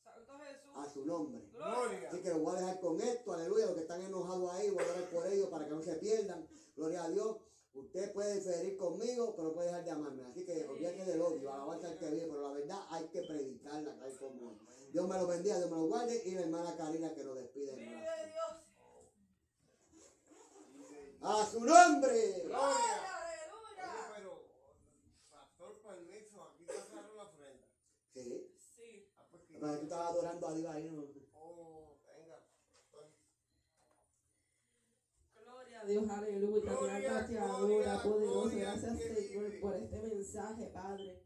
Santo Jesús. A su nombre. Gloria. Así que los voy a dejar con esto, aleluya, los que están enojados ahí, voy a orar por ellos para que no se pierdan. Gloria a Dios. Usted puede diferir conmigo, pero puede dejar de amarme. Así que olvídate del odio, alabanza al que vive, pero la verdad hay que predicarla tal como es. Dios me lo bendiga, Dios me lo guarde y la hermana Karina que nos despide. Vive. Dios. A su nombre. Gloria. Aleluya. Oye, pero, pastor, permiso, aquí pasaron la ofrenda. Sí. Sí. Que- Pero tú estabas adorando a Dios ahí, ¿no? Oh, venga. Gloria a Dios, aleluya. Gloria, te adora, poderoso. Gracias, Señor, por este mensaje, Padre.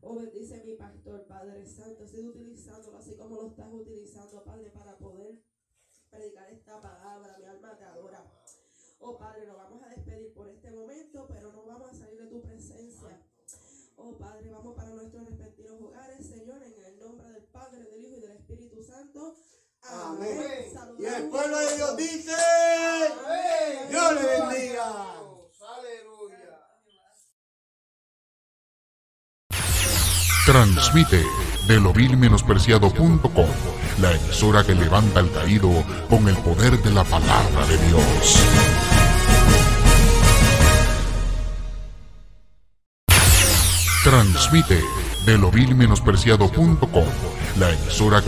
Oh, bendice mi pastor, Padre Santo. Sigue utilizándolo así como lo estás utilizando, Padre, para poder predicar esta palabra. Mi alma te adora. Oh, Padre, nos vamos a despedir por este momento, pero no vamos a salir de tu presencia. Oh, Padre, vamos para nuestros respectivos hogares, Señor, en el nombre del Padre, del Hijo y del Espíritu Santo. Amén. Saludamos. Y el pueblo de Dios dice, Amén. Dios le Gloria bendiga. Aleluya. Transmite de lovilmenospreciado.com, la emisora que levanta al caído con el poder de la palabra de Dios. Transmite de lovilmenospreciado.com, la emisora